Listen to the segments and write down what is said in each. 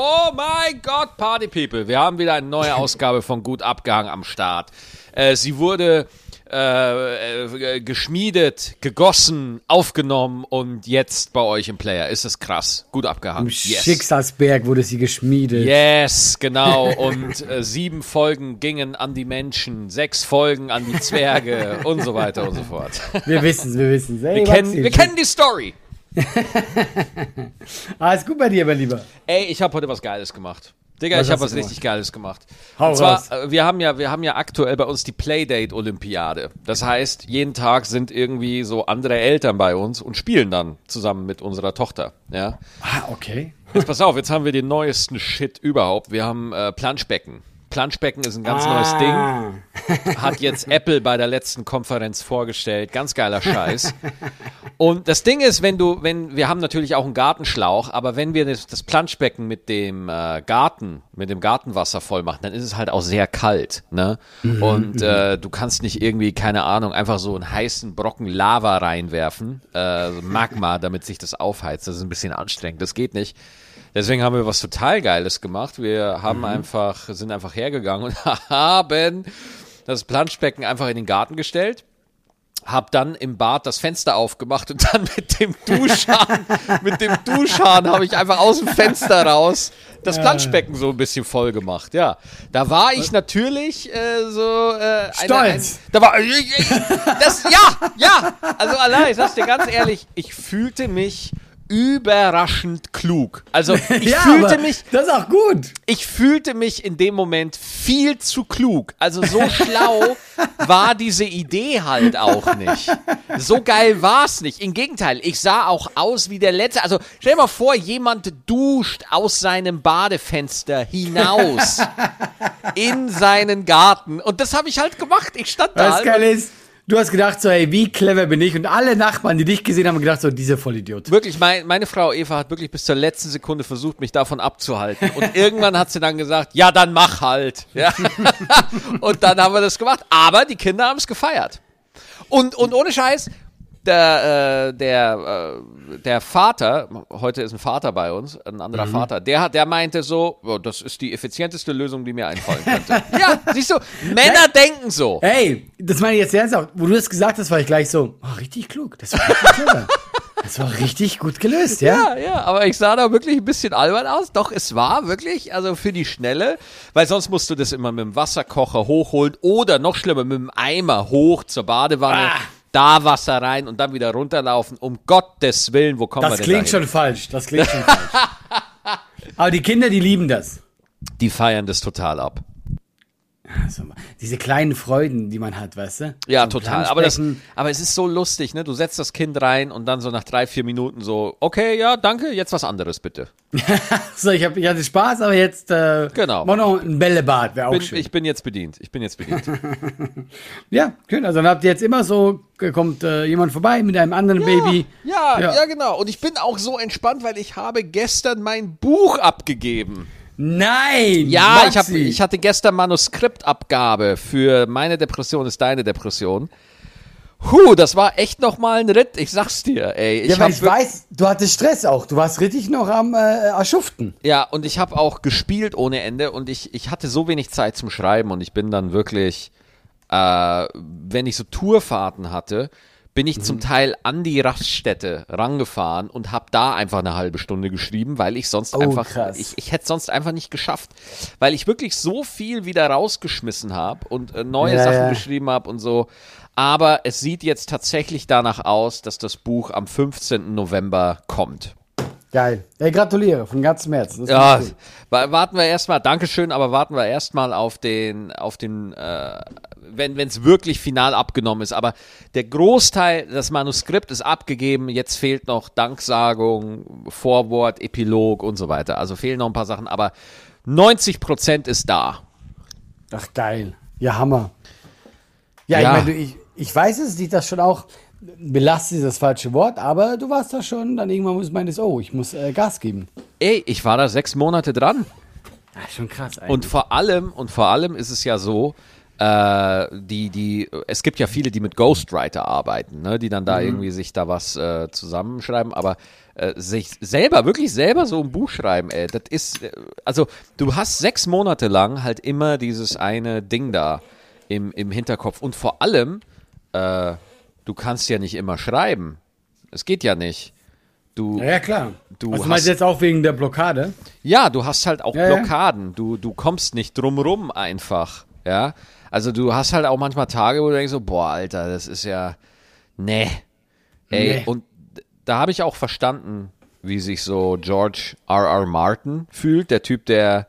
Oh mein Gott, Party People. Wir haben wieder eine neue Ausgabe von Gut Abgehangen am Start. Äh, sie wurde äh, äh, geschmiedet, gegossen, aufgenommen und jetzt bei euch im Player. Ist das krass. Gut abgehangen. Im Schicksalsberg wurde sie geschmiedet. Yes, genau. Und äh, sieben Folgen gingen an die Menschen, sechs Folgen an die Zwerge und so weiter und so fort. Wir wissen es, wir wissen es. Wir, kennen, wir kennen die Story. Alles gut bei dir, mein Lieber. Ey, ich habe heute was Geiles gemacht. Digga, Was ich habe was du richtig Geiles gemacht. Hau Und zwar, raus. äh, wir haben ja, wir haben ja aktuell bei uns die Playdate-Olympiade. Das heißt, jeden Tag sind irgendwie so andere Eltern bei uns und spielen dann zusammen mit unserer Tochter. Ja. Ah, okay. Jetzt pass auf, jetzt haben wir den neuesten Shit überhaupt. Wir haben äh, Planschbecken. Planschbecken ist ein ganz neues Ding. Ah. Hat jetzt Apple bei der letzten Konferenz vorgestellt. Ganz geiler Scheiß. Und das Ding ist, wenn du, wenn, wir haben natürlich auch einen Gartenschlauch, aber wenn wir das, das Planschbecken mit dem äh, Garten, mit dem Gartenwasser voll machen, dann ist es halt auch sehr kalt, ne? Und äh, du kannst nicht irgendwie, keine Ahnung, einfach so einen heißen Brocken Lava reinwerfen, äh, so Magma, damit sich das aufheizt. Das ist ein bisschen anstrengend, das geht nicht. Deswegen haben wir was total Geiles gemacht. Wir haben einfach, sind einfach hergegangen und haben das Planschbecken einfach in den Garten gestellt. Hab dann im Bad das Fenster aufgemacht und dann mit dem Duschhahn, mit dem Duschhahn habe ich einfach aus dem Fenster raus das Planschbecken so ein bisschen voll gemacht. Ja, da war ich natürlich äh, so äh, eine- Stolz. Ein, da war das ja, ja. Also allein, ich sag's dir ganz ehrlich, ich fühlte mich überraschend klug. Also ich ja, fühlte mich Das ist auch gut. ich fühlte mich in dem Moment viel zu klug. Also so schlau war diese Idee halt auch nicht. So geil war's nicht. Im Gegenteil, ich sah auch aus wie der Letzte. Also stell dir mal vor, jemand duscht aus seinem Badefenster hinaus in seinen Garten. Und das habe ich halt gemacht. Ich stand da. Was halt geil ist, du hast gedacht so, ey, wie clever bin ich? Und alle Nachbarn, die dich gesehen haben, haben gedacht so, dieser Vollidiot. Wirklich, mein, meine Frau Eva hat wirklich bis zur letzten Sekunde versucht, mich davon abzuhalten. Und irgendwann hat sie dann gesagt, ja, dann mach halt. Ja. Und dann haben wir das gemacht. Aber die Kinder haben es gefeiert. Und, und ohne Scheiß, der, äh, der, äh, der Vater, heute ist ein Vater bei uns, ein anderer Vater, der hat, der meinte so, oh, das ist die effizienteste Lösung, die mir einfallen könnte. ja, siehst du, Männer denken so. Ey, das meine ich jetzt ernsthaft. Wo du das gesagt hast, war ich gleich so, oh, richtig klug. Das war richtig. Das war richtig gut gelöst, ja? Ja, ja, aber ich sah da wirklich ein bisschen albern aus. Doch, es war wirklich, also für die Schnelle, weil sonst musst du das immer mit dem Wasserkocher hochholen oder noch schlimmer, mit dem Eimer hoch zur Badewanne, Ah. Da Wasser rein und dann wieder runterlaufen. Um Gottes Willen, wo kommen wir Das denn klingt dahin? schon falsch. Das klingt schon falsch. Aber die Kinder, die lieben das. Die feiern das total ab. Also, diese kleinen Freuden, die man hat, weißt du? Ja, So total. Aber, das, aber es ist so lustig, ne? Du setzt das Kind rein und dann so nach drei, vier Minuten so, okay, ja, danke, jetzt was anderes bitte. So, ich, hab, ich hatte Spaß, aber jetzt äh, Genau. mach noch ein Bällebad, wäre auch Bin, schön. ich bin jetzt bedient. Ich bin jetzt bedient. ja, schön. Also dann habt ihr jetzt immer so, kommt äh, jemand vorbei mit einem anderen Baby. Ja, ja, Ja. genau. Und ich bin auch so entspannt, weil ich habe gestern mein Buch abgegeben. Nein! Ja, ich, hab, ich hatte gestern Manuskriptabgabe für meine Depression ist deine Depression. Huh, das war echt noch mal ein Ritt, ich sag's dir, ey. Ich Ja, aber hab ich weiß, du hattest Stress auch. Du warst richtig noch am äh, erschuften. Ja, und ich habe auch gespielt ohne Ende und ich, ich hatte so wenig Zeit zum Schreiben und ich bin dann wirklich, äh, wenn ich so Tourfahrten hatte, bin ich Mhm. zum Teil an die Raststätte rangefahren und habe da einfach eine halbe Stunde geschrieben, weil ich sonst Oh, einfach, krass. ich, ich hätte sonst einfach nicht geschafft, weil ich wirklich so viel wieder rausgeschmissen habe und äh, neue Ja, Sachen ja. geschrieben habe und so. Aber es sieht jetzt tatsächlich danach aus, dass das Buch am 15. November kommt. Geil. Ey, gratuliere von ganzem Herzen. Ja, cool. wa- warten wir erstmal, Dankeschön, aber warten wir erstmal auf den, auf den, äh, wenn es wirklich final abgenommen ist. Aber der Großteil, das Manuskript ist abgegeben, jetzt fehlt noch Danksagung, Vorwort, Epilog und so weiter. Also fehlen noch ein paar Sachen, aber 90 Prozent ist da. Ach, geil. Ja, Hammer. Ja, Ja. ich meine, ich, ich weiß es, dich das schon auch belastet ist das falsche Wort, aber du warst da schon, dann irgendwann muss meines, oh, ich muss äh, Gas geben. Ey, ich war da sechs Monate dran. Ja, schon krass eigentlich. Und vor allem, und vor allem ist es ja so, äh, die, die, es gibt ja viele, die mit Ghostwriter arbeiten, ne, die dann da irgendwie sich da was äh, zusammenschreiben, aber äh, sich selber, wirklich selber so ein Buch schreiben, ey, das ist, äh, also du hast sechs Monate lang halt immer dieses eine Ding da im, im Hinterkopf und vor allem, äh, du kannst ja nicht immer schreiben. Es geht ja nicht. Du, Ja, ja, klar. Du also, hast- meinst du jetzt auch wegen der Blockade? ja, du hast halt auch Ja. Blockaden. Du, du kommst nicht drumrum einfach. Ja. Also du hast halt auch manchmal Tage, wo du denkst so, boah, Alter, das ist ja. Nee. Ey, Nee. und da habe ich auch verstanden, wie sich so George R. R. Martin fühlt, der Typ, der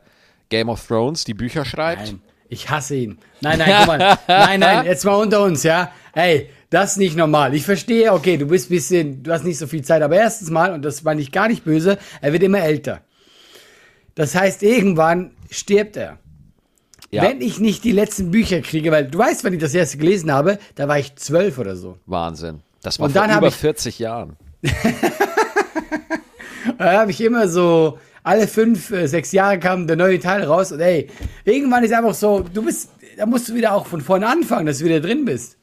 Game of Thrones die Bücher schreibt. Nein, ich hasse ihn. Nein, nein, guck mal. Nein, nein, jetzt mal unter uns, ja. Ey, das ist nicht normal. Ich verstehe, okay, du bist ein bisschen, du hast nicht so viel Zeit, aber erstens mal, und das meine ich gar nicht böse, er wird immer älter. Das heißt, irgendwann stirbt er. Ja, Wenn ich nicht die letzten Bücher kriege, weil du weißt, wenn ich das erste gelesen habe, da war ich zwölf oder so. Wahnsinn. Das war Und vor über ich- 40 Jahren. Da habe ich immer so, alle fünf, äh, sechs Jahre kam der neue Teil raus und ey, irgendwann ist einfach so, du bist, da musst du wieder auch von vorne anfangen, dass du wieder drin bist.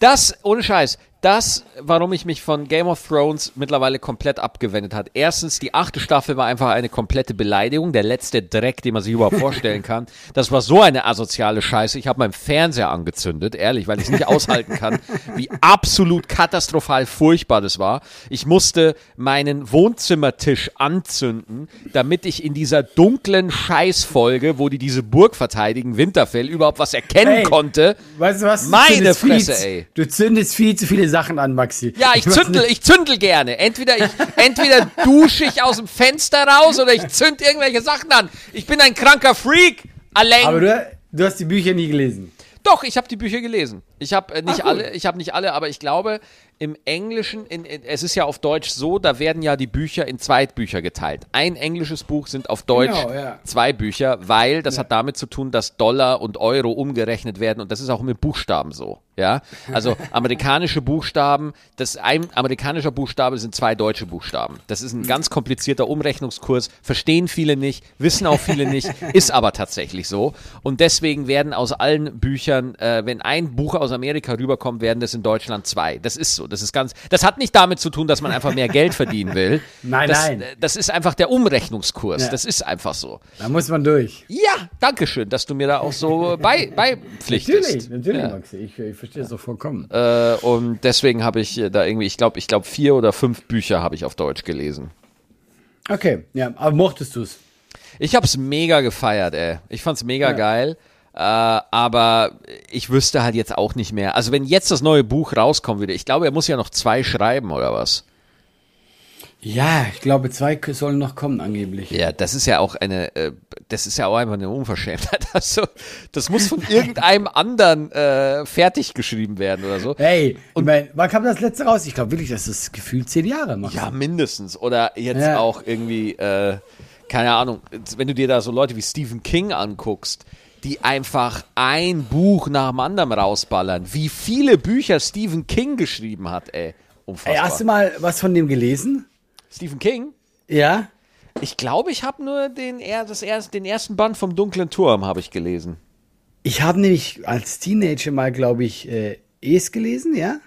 Das, ohne Scheiß, das, warum ich mich von Game of Thrones mittlerweile komplett abgewendet hat. Erstens, die achte Staffel war einfach eine komplette Beleidigung, der letzte Dreck, den man sich überhaupt vorstellen kann. Das war so eine asoziale Scheiße. Ich habe meinen Fernseher angezündet, ehrlich, weil ich es nicht aushalten kann, wie absolut katastrophal furchtbar das war. Ich musste meinen Wohnzimmertisch anzünden, damit ich in dieser dunklen Scheißfolge, wo die diese Burg verteidigen, Winterfell, überhaupt was erkennen Ey, konnte. Weißt du was? Meine viel Fresse, zu- ey. Du zündest viel zu viele Sachen an, Maxi. Ja, ich weiß zündel, ich zündel gerne. Entweder ich, entweder dusche ich aus dem Fenster raus oder ich zünd irgendwelche Sachen an. Ich bin ein kranker Freak. Allein. Aber du, du hast die Bücher nie gelesen. Doch, ich habe die Bücher gelesen. Ich habe äh, nicht cool. alle, ich habe nicht alle, aber ich glaube, im Englischen, in, in, es ist ja auf Deutsch so, da werden ja die Bücher in Zweitbücher geteilt. Ein englisches Buch sind auf Deutsch Genau, ja. zwei Bücher, weil das hat damit zu tun, dass Dollar und Euro umgerechnet werden und das ist auch mit Buchstaben so. Ja, also amerikanische Buchstaben, das ein amerikanischer Buchstabe sind zwei deutsche Buchstaben. Das ist ein ganz komplizierter Umrechnungskurs, verstehen viele nicht, wissen auch viele nicht, ist aber tatsächlich so. Und deswegen werden aus allen Büchern, äh, wenn ein Buch aus Amerika rüberkommt, werden das in Deutschland zwei. Das ist so. Das ist ganz. Das hat nicht damit zu tun, dass man einfach mehr Geld verdienen will. Nein, das, nein. äh, Das ist einfach der Umrechnungskurs. Ja. Das ist einfach so. Da muss man durch. Ja, danke schön, dass du mir da auch so bei, beipflichtest. Natürlich, natürlich, Ja. Maxi. Ich, ich verstehe das doch vollkommen. Äh, und deswegen habe ich da irgendwie, ich glaube, ich glaube vier oder fünf Bücher habe ich auf Deutsch gelesen. Okay, ja, aber mochtest du es? Ich habe es mega gefeiert, ey. Ich fand's mega Ja. geil. Äh, aber ich wüsste halt jetzt auch nicht mehr. Also wenn jetzt das neue Buch rauskommen würde, ich glaube, er muss ja noch zwei schreiben oder was? Ja, ich glaube, zwei sollen noch kommen, angeblich. Ja, das ist ja auch eine, äh, das ist ja auch einfach eine Unverschämtheit. Also, das muss von irgendeinem anderen äh, fertig geschrieben werden oder so. Hey, und mein, wann kam das letzte raus? Ich glaube wirklich, dass das gefühlt zehn Jahre macht. Ja, mindestens. Oder jetzt Ja. auch irgendwie, äh, keine Ahnung, wenn du dir da so Leute wie Stephen King anguckst, die einfach ein Buch nach dem anderen rausballern. Wie viele Bücher Stephen King geschrieben hat, ey. Unfassbar. Ey, hast du mal was von dem gelesen? Stephen King? Ja. Ich glaube, ich habe nur den, das erst, den ersten Band vom Dunklen Turm habe ich gelesen. Ich habe nämlich als Teenager mal, glaube ich, äh, Es gelesen, ja.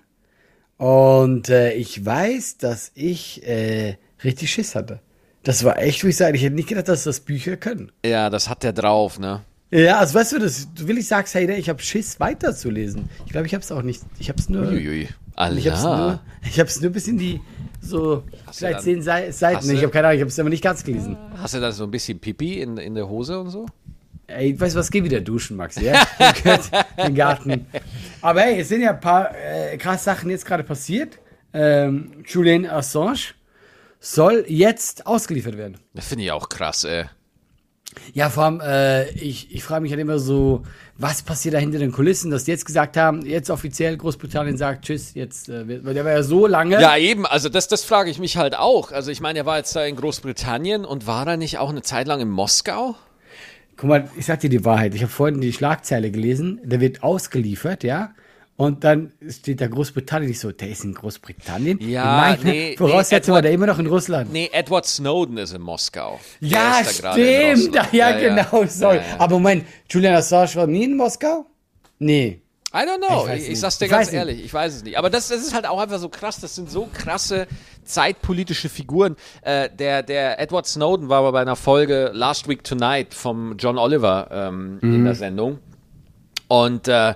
Und äh, ich weiß, dass ich äh, richtig Schiss hatte. Das war echt, wo ich sage, ich hätte nicht gedacht, dass das Bücher können. Ja, das hat der drauf, ne? Ja, also weißt du, das, du will ich sagst, hey, ich habe Schiss weiterzulesen. Ich glaube, ich habe es auch nicht. Ich habe es nur. Uiui. Ich habe es nur, Allah. ich hab's nur bis in die so du vielleicht dann- zehn Sei- Seiten. hast Ich habe keine Ahnung, ich habe es aber nicht ganz gelesen. Hast du da so ein bisschen Pipi in, in der Hose und so? Ey, weißt du was, geh wieder duschen, Max, ja? Im Garten. Aber hey, es sind ja ein paar äh, krasse Sachen jetzt gerade passiert. Ähm, Julian Assange soll jetzt ausgeliefert werden. Das finde ich auch krass, ey. Ja, vor allem, äh, ich, ich frage mich halt immer so, was passiert da hinter den Kulissen, dass die jetzt gesagt haben, jetzt offiziell Großbritannien sagt, tschüss, jetzt, äh, der war ja so lange. Ja, eben, also das, das frage ich mich halt auch. Also ich meine, er war jetzt da in Großbritannien und war er nicht auch eine Zeit lang in Moskau? Guck mal, ich sag dir die Wahrheit. Ich habe vorhin die Schlagzeile gelesen, der wird ausgeliefert, ja. Und dann steht da Großbritannien nicht so, der ist in Großbritannien. Ja, Meine nee, Voraussetzung nee, war der immer noch in Russland. Nee, Edward Snowden ist in Moskau. Der ja, da stimmt. Ja, ja, genau, sorry. Ja, ja. Aber Moment, Julian Assange war nie in Moskau? Nee. I don't know. Ich Ich, ich sag's dir Ich ganz weiß nicht. ehrlich, ich weiß es nicht. Aber das, das ist halt auch einfach so krass. Das sind so krasse zeitpolitische Figuren. Äh, der, der Edward Snowden war aber bei einer Folge Last Week Tonight vom John Oliver ähm, Mhm. in der Sendung. Und äh,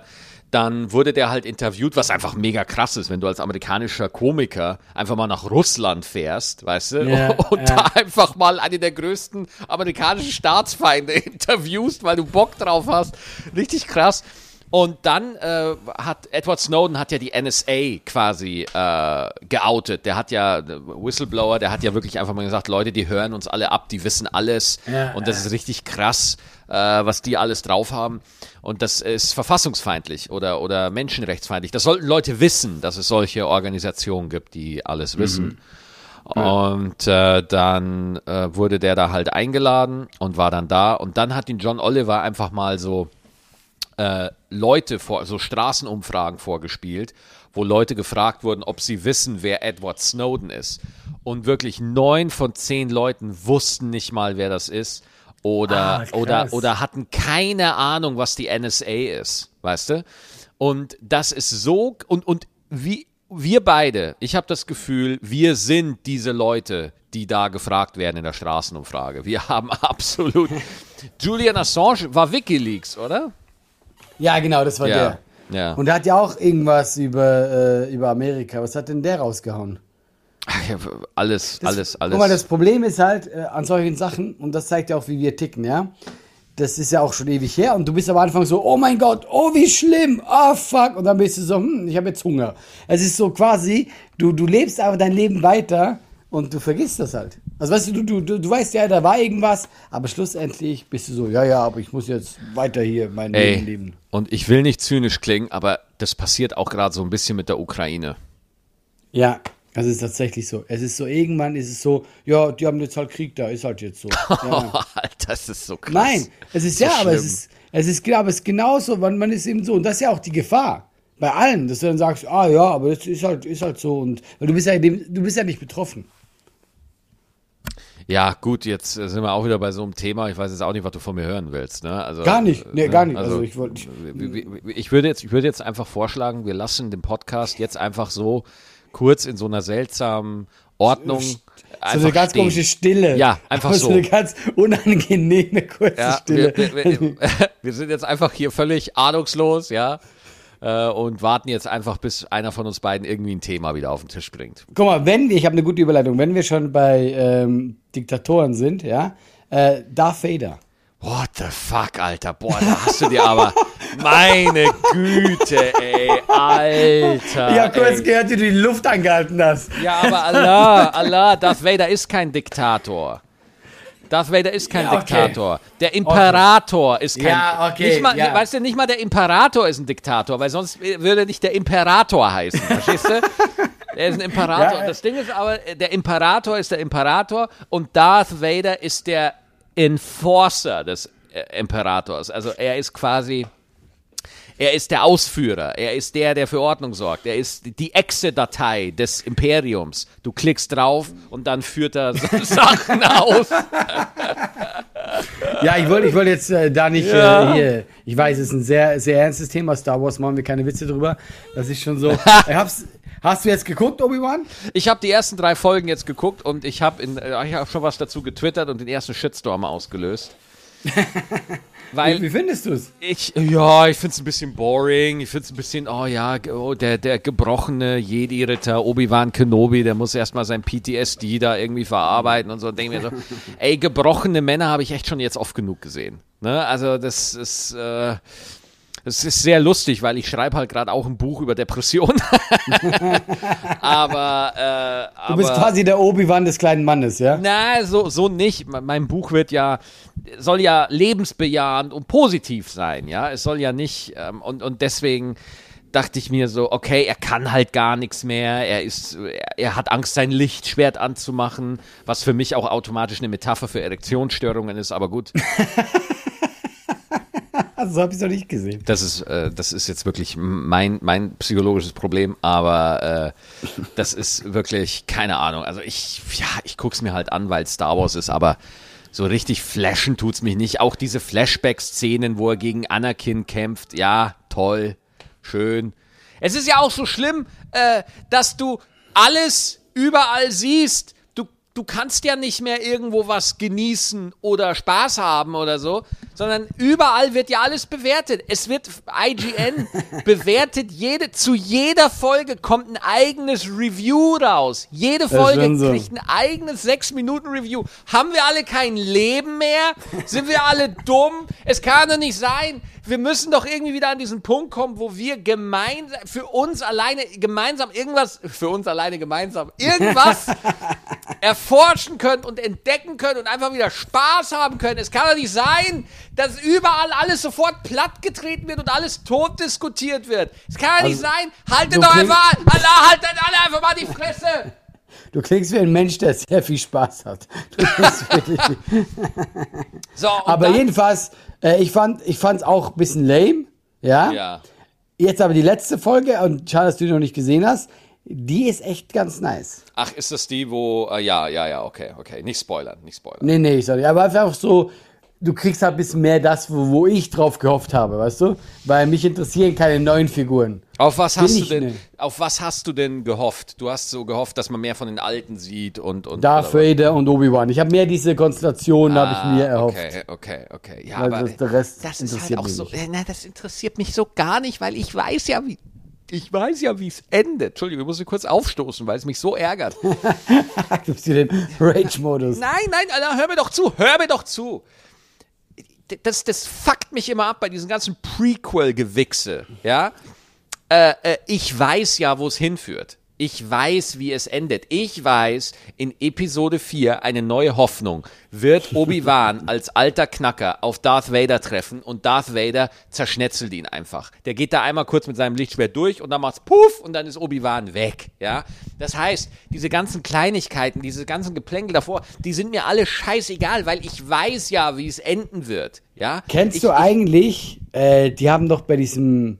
dann wurde der halt interviewt, was einfach mega krass ist, wenn du als amerikanischer Komiker einfach mal nach Russland fährst, weißt du, Ja, und ja. da einfach mal eine der größten amerikanischen Staatsfeinde interviewst, weil du Bock drauf hast. Richtig krass. Und dann äh, hat Edward Snowden hat ja die NSA quasi äh, geoutet. Der hat ja der Whistleblower, der hat ja wirklich einfach mal gesagt, Leute, die hören uns alle ab, die wissen alles Ja, und das ist richtig krass, äh, was die alles drauf haben. Und das ist verfassungsfeindlich oder oder menschenrechtsfeindlich. Das sollten Leute wissen, dass es solche Organisationen gibt, die alles wissen. Und äh, dann äh, wurde der da halt eingeladen und war dann da. Und dann hat ihn John Oliver einfach mal so äh, Leute vor, so Straßenumfragen vorgespielt, wo Leute gefragt wurden, ob sie wissen, wer Edward Snowden ist. Und wirklich neun von zehn Leuten wussten nicht mal, wer das ist. Oder, Ah, oder, oder hatten keine Ahnung, was die NSA ist, weißt du? Und das ist so, und, und wie, wir beide, ich habe das Gefühl, wir sind diese Leute, die da gefragt werden in der Straßenumfrage. Wir haben absolut. Julian Assange war Wikileaks, oder? Ja, genau, das war Ja, der. ja. Und der hat ja auch irgendwas über, äh, über Amerika. Was hat denn der rausgehauen? Ja, alles, alles, alles. Guck mal, das Problem ist halt äh, an solchen Sachen, und das zeigt ja auch, wie wir ticken, ja. Das ist ja auch schon ewig her und du bist am Anfang so, oh mein Gott, oh wie schlimm, oh fuck, und dann bist du so, hm, ich habe jetzt Hunger. Es ist so quasi, du, du lebst aber dein Leben weiter und du vergisst das halt. Also weißt du, du, du, du, weißt ja, da war irgendwas, aber schlussendlich bist du so, ja, ja, aber ich muss jetzt weiter hier mein Leben Ey, leben. und ich will nicht zynisch klingen, aber das passiert auch gerade so ein bisschen mit der Ukraine. Ja, das ist tatsächlich so. Es ist so, irgendwann ist es so, ja, die haben jetzt halt Krieg da, ist halt jetzt so. Ja. Das ist so krass. Nein, es ist So ja, aber es ist, es ist, aber es ist genauso, man, man ist eben so, und das ist ja auch die Gefahr. Bei allen, dass du dann sagst, ah ja, aber das ist halt, ist halt so, und weil du bist ja, dem, du bist ja nicht betroffen. Ja, gut, jetzt sind wir auch wieder bei so einem Thema. Ich weiß jetzt auch nicht, was du von mir hören willst. Ne? Also, Gar nicht, nee, äh, gar nicht. Also ich wollte- ich, ich, würde jetzt, ich würde jetzt einfach vorschlagen, wir lassen den Podcast jetzt einfach so kurz in so einer seltsamen Ordnung. So eine ganz stehen. komische Stille. Ja, einfach so. So eine ganz unangenehme, kurze Ja, Stille. wir, wir, wir, sind jetzt einfach hier völlig ahnungslos, ja, äh, und warten jetzt einfach, bis einer von uns beiden irgendwie ein Thema wieder auf den Tisch bringt. Guck mal, wenn, wir- ich habe eine gute Überleitung, wenn wir schon bei ähm, Diktatoren sind, ja, äh, Darth Vader. What the fuck, Alter? Boah, da hast du dir aber. Meine Güte, ey, Alter. Ich habe kurz ey. gehört, wie du die Luft angehalten hast. Ja, aber Allah, Allah, Darth Vader ist kein Diktator. Darth Vader ist kein Ja, okay. Diktator. Der Imperator ist kein. Ja, okay, Nicht mal, ja. Weißt du, nicht mal der Imperator ist ein Diktator, weil sonst würde nicht der Imperator heißen. Verstehst du? Er ist ein Imperator. Ja, das Ding ist aber, der Imperator ist der Imperator und Darth Vader ist der Enforcer des äh, Imperators. Also er ist quasi. Er ist der Ausführer, er ist der, der für Ordnung sorgt, er ist die Exe-Datei des Imperiums. Du klickst drauf und dann führt er Sachen aus. Ja, ich wollte ich wollte jetzt äh, da nicht Ja. äh, hier. Ich weiß, es ist ein sehr, sehr ernstes Thema. Star Wars machen wir keine Witze drüber. Das ist schon so. Hast du jetzt geguckt, Obi-Wan? Ich habe die ersten drei Folgen jetzt geguckt und ich habe äh, hab schon was dazu getwittert und den ersten Shitstorm ausgelöst. Wie, Weil wie findest du es? ich, ja, ich finde es ein bisschen boring. Ich finde es ein bisschen, oh ja, oh, der, der gebrochene Jedi-Ritter Obi-Wan Kenobi, der muss erstmal sein PTSD da irgendwie verarbeiten und so. Denke mir so, ey, gebrochene Männer habe ich echt schon jetzt oft genug gesehen. Ne? Also, das ist. Äh, das ist sehr lustig, weil ich schreibe halt gerade auch ein Buch über Depression. aber, äh, Du bist aber quasi der Obi-Wan des kleinen Mannes, ja? na, so, so nicht. Me- Mein Buch wird ja, soll ja lebensbejahend und positiv sein, ja. Es soll ja nicht, ähm, und, und deswegen dachte ich mir so, okay, er kann halt gar nichts mehr. Er ist, er, er hat Angst, sein Lichtschwert anzumachen, was für mich auch automatisch eine Metapher für Erektionsstörungen ist, aber gut. Also, so habe ich es noch nicht gesehen. Das ist, äh, das ist jetzt wirklich mein, mein psychologisches Problem, aber äh, das ist wirklich keine Ahnung. Also ich, ja, ich guck's mir halt an, weil Star Wars ist, aber so richtig flashen tut's mich nicht. Auch diese Flashback-Szenen, wo er gegen Anakin kämpft, ja, toll, schön. Es ist ja auch so schlimm, äh, dass du alles überall siehst. Du, kannst ja nicht mehr irgendwo was genießen oder Spaß haben oder so, sondern überall wird ja alles bewertet. Es wird IGN bewertet jede, zu jeder Folge kommt ein eigenes Review raus. Jede Folge so. kriegt ein eigenes 6 Minuten Review. Haben wir alle kein Leben mehr? Sind wir alle dumm? Es kann doch nicht sein. Wir müssen doch irgendwie wieder an diesen Punkt kommen, wo wir gemeinsam, für uns alleine gemeinsam irgendwas, für uns alleine gemeinsam irgendwas erforschen können und entdecken können und einfach wieder Spaß haben können. Es kann doch nicht sein, dass überall alles sofort plattgetreten wird und alles tot diskutiert wird. Es kann doch nicht Also, sein. Haltet doch einfach, Allah, haltet alle einfach mal die Fresse. Du klingst wie ein Mensch, der sehr viel Spaß hat. Du wirklich So, Aber dann, jedenfalls, äh, ich fand ich fand's auch ein bisschen lame, ja? Ja. Jetzt aber die letzte Folge, und schade, dass du die noch nicht gesehen hast, die ist echt ganz nice. Ach, ist das die, wo, äh, ja, ja, ja, okay, okay. Nicht spoilern, nicht spoilern. Nee, nee, ich sag nicht. Aber einfach so, du kriegst halt ein bisschen mehr das, wo, wo ich drauf gehofft habe, weißt du? Weil mich interessieren keine neuen Figuren. Auf was Bin hast du denn, ne. auf was hast du denn gehofft? Du hast so gehofft, dass man mehr von den Alten sieht und, und Darth? Vader und Obi-Wan. Ich habe mehr diese Konstellation, habe ich mir erhofft. Ah, Okay, okay, okay. Ja, Weil aber das- der Rest das ist halt auch so, äh, na, das interessiert mich so gar nicht, weil ich weiß ja, wie, ich weiß ja, wie es endet. Entschuldigung, ich muss kurz aufstoßen, weil es mich so ärgert. Du bist hier den Rage-Modus. Nein, nein, Alter, hör mir doch zu, hör mir doch zu. Das, das fuckt mich immer ab bei diesen ganzen Prequel-Gewichse, ja. Äh, äh, ich weiß ja, wo es hinführt. Ich weiß, wie es endet. Ich weiß, in Episode 4, eine neue Hoffnung, wird Obi-Wan als alter Knacker auf Darth Vader treffen und Darth Vader zerschnetzelt ihn einfach. Der geht da einmal kurz mit seinem Lichtschwert durch und dann macht's puff und dann ist Obi-Wan weg, ja. Das heißt, diese ganzen Kleinigkeiten, diese ganzen Geplänkel davor, die sind mir alle scheißegal, weil ich weiß ja, wie es enden wird, ja. Kennst ich, du eigentlich, äh, die haben doch bei diesem,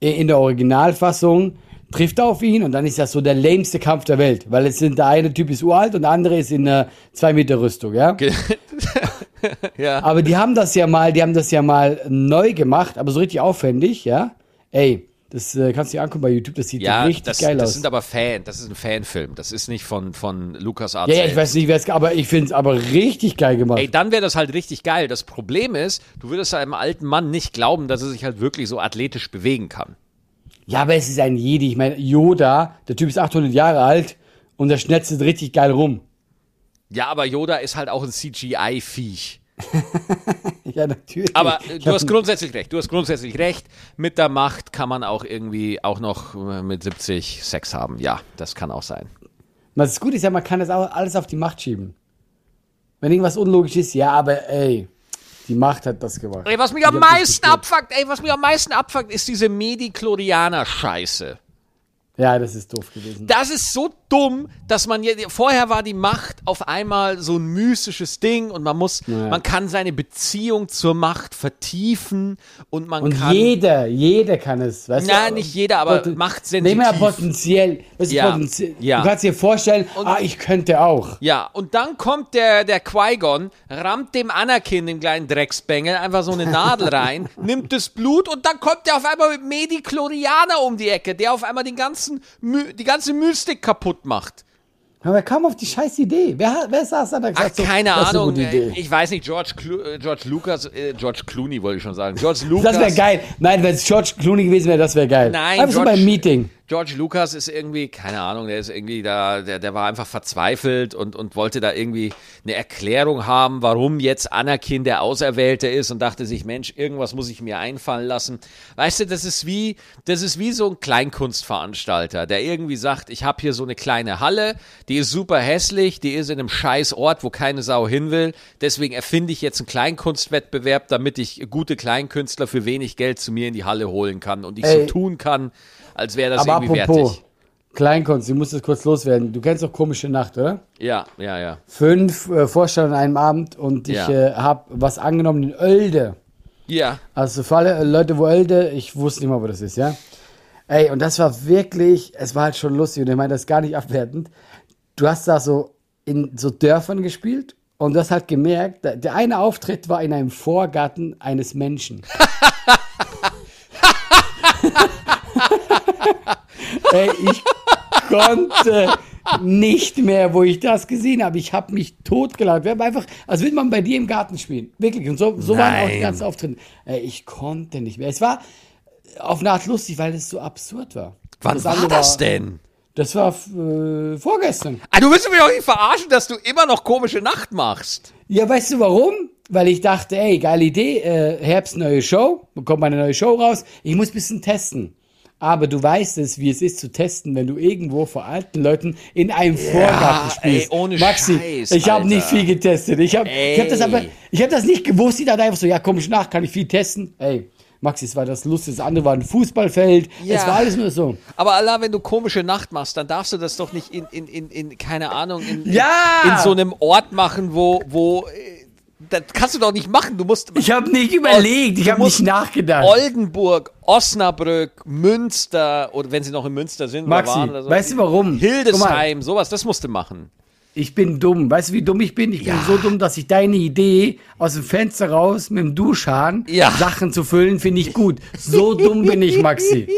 in der Originalfassung, trifft auf ihn und dann ist das so der lämste Kampf der Welt, weil es sind, der eine Typ ist uralt und der andere ist in einer 2 Meter Rüstung, ja? ja. Aber die haben das ja mal, die haben das ja mal neu gemacht, aber so richtig aufwendig, ja? Ey, das äh, kannst du dir angucken bei YouTube, das sieht Ja, richtig das, geil das aus. sind aber Fan, das ist ein Fanfilm. Das ist nicht von, von LucasArts. ja, ja, ich weiß nicht, wer es, aber ich finde es aber richtig geil gemacht. Ey, dann wäre das halt richtig geil. Das Problem ist, du würdest einem alten Mann nicht glauben, dass er sich halt wirklich so athletisch bewegen kann. Ja, aber es ist ein Jedi. Ich meine, Yoda, der Typ ist 800 Jahre alt und der schnetzelt richtig geil rum. Ja, aber Yoda ist halt auch ein CGI-Viech. Ja, natürlich. Aber äh, du hast grundsätzlich recht. Du hast grundsätzlich recht. Mit der Macht kann man auch irgendwie auch noch äh, mit 70 Sex haben. Ja, das kann auch sein. Was ist gut ist ja, man kann das auch alles auf die Macht schieben. Wenn irgendwas unlogisch ist, ja, aber ey, die Macht hat das gemacht. Ey, was mich Ich am meisten abfuckt, ey, was mich am meisten abfuckt, ist diese Medi-Chlorianer-Scheiße. Ja, das ist doof gewesen. Das ist so dumm, dass man jetzt, vorher war die Macht auf einmal so ein mystisches Ding und man muss, Ja. man kann seine Beziehung zur Macht vertiefen und man Und kann. jeder, jeder kann es. Weißt Nein, du? nicht jeder, aber Poten- machtsensitiv. Nehmen wir potenziell. Was Ja, potenziell? ja. Du kannst dir vorstellen, ah, ich könnte auch. Ja, und dann kommt der, der Qui-Gon, rammt dem Anakin, dem kleinen Drecksbengel, einfach so eine Nadel rein, nimmt das Blut und dann kommt der auf einmal mit Medi-Chlorianer um die Ecke, der auf einmal den ganzen, My die ganze Mystik kaputt macht. Aber wer kam auf die scheiß Idee? Wer, wer saß da Ach, so, keine Ahnung. Ich weiß nicht, George, Clo äh, George Lucas, äh, George Clooney wollte ich schon sagen. George Lucas. Das wäre geil. Nein, wenn es George Clooney gewesen wäre, das wäre geil. Nein, Einfach so George- beim Meeting. George Lucas ist irgendwie, keine Ahnung, der ist irgendwie da, der, der war einfach verzweifelt und, und wollte da irgendwie eine Erklärung haben, warum jetzt Anakin der Auserwählte ist und dachte sich, Mensch, irgendwas muss ich mir einfallen lassen. Weißt du, das ist wie, das ist wie so ein Kleinkunstveranstalter, der irgendwie sagt, ich habe hier so eine kleine Halle, die ist super hässlich, die ist in einem scheiß Ort, wo keine Sau hin will, deswegen erfinde ich jetzt einen Kleinkunstwettbewerb, damit ich gute Kleinkünstler für wenig Geld zu mir in die Halle holen kann und ich Ey. so tun kann, als wäre das Aber irgendwie apropos, wertig. Kleinkunst, ich muss das kurz loswerden. Du kennst doch Komische Nacht, oder? Ja, ja, ja. Fünf äh, Vorstellungen an einem Abend und ich Ja. äh, habe was angenommen in Oelde. Ja. Also für alle äh, Leute, wo Oelde, ich wusste nicht mal, wo das ist, ja. Ey, und das war wirklich, es war halt schon lustig und ich meine das gar nicht abwertend. Du hast da so in so Dörfern gespielt Und das hat gemerkt, der, der eine Auftritt war in einem Vorgarten eines Menschen. Ey, ich konnte nicht mehr, wo ich das gesehen habe. Ich habe mich totgelacht. Wir haben einfach, als würde man bei dir im Garten spielen. Wirklich. Und so, so waren auch die ganzen Auftritte. Ey, ich konnte nicht mehr. Es war auf eine Art lustig, weil es so absurd war. Wann Das war das denn? Das war äh, vorgestern. Ah, du willst mich doch nicht verarschen, dass du immer noch komische Nacht machst. Ja, weißt du warum? Weil ich dachte, ey, geile Idee, äh, Herbst neue Show, bekommt meine neue Show raus. Ich muss ein bisschen testen. Aber du weißt es, wie es ist zu testen, wenn du irgendwo vor alten Leuten in einem Vorgarten spielst. ey, ohne Maxi, Scheiß, ich habe nicht viel getestet. Ich habe ich hab das aber, ich habe das nicht gewusst. Ich dachte einfach so, ja, komm ich nach, kann ich viel testen. Ey, Maxi, es war das Lustige. Das andere war ein Fußballfeld. Ja. Es war alles nur so. Aber Allah, wenn du komische Nacht machst, dann darfst du das doch nicht in, in, in, in keine Ahnung, in, Ja! in, in so einem Ort machen, wo, wo, das kannst du doch nicht machen. Du musst Ich habe nicht überlegt, ich habe nicht nachgedacht. Oldenburg, Osnabrück, Münster, oder wenn sie noch in Münster sind, Maxi, waren oder so. weißt du warum? Hildesheim, sowas, das musst du machen. Ich bin dumm. Weißt du, wie dumm ich bin? Ich Ja. bin so dumm, dass ich deine Idee aus dem Fenster raus mit dem Duschhahn Ja. Sachen zu füllen, finde ich gut. So dumm bin ich, Maxi.